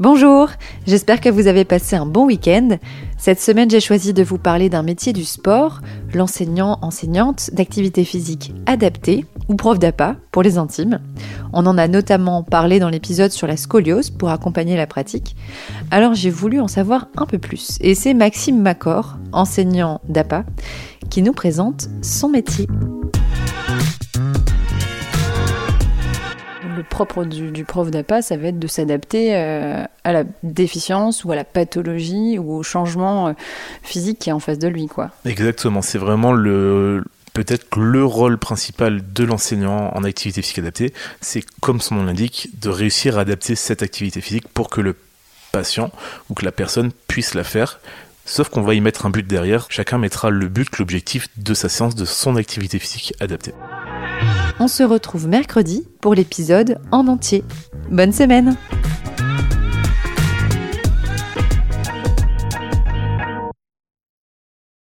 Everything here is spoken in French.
Bonjour, j'espère que vous avez passé un bon week-end. Cette semaine, j'ai choisi de vous parler d'un métier du sport, l'enseignant-enseignante d'activité physique adaptée ou prof d'appât pour les intimes. On en a notamment parlé dans l'épisode sur la scoliose pour accompagner la pratique. Alors j'ai voulu en savoir un peu plus et c'est Maxime Macor, enseignant d'appât, qui nous présente son métier. Le propre du, prof d'APA, ça va être de s'adapter euh, à la déficience ou à la pathologie ou au changement euh, physique qui est en face de lui. Quoi. Exactement, c'est vraiment le peut-être le rôle principal de l'enseignant en activité physique adaptée, c'est comme son nom l'indique, de réussir à adapter cette activité physique pour que le patient ou que la personne puisse la faire. Sauf qu'on va y mettre un but derrière. Chacun mettra le but, l'objectif de sa séance, de son activité physique adaptée. On se retrouve mercredi pour l'épisode en entier. Bonne semaine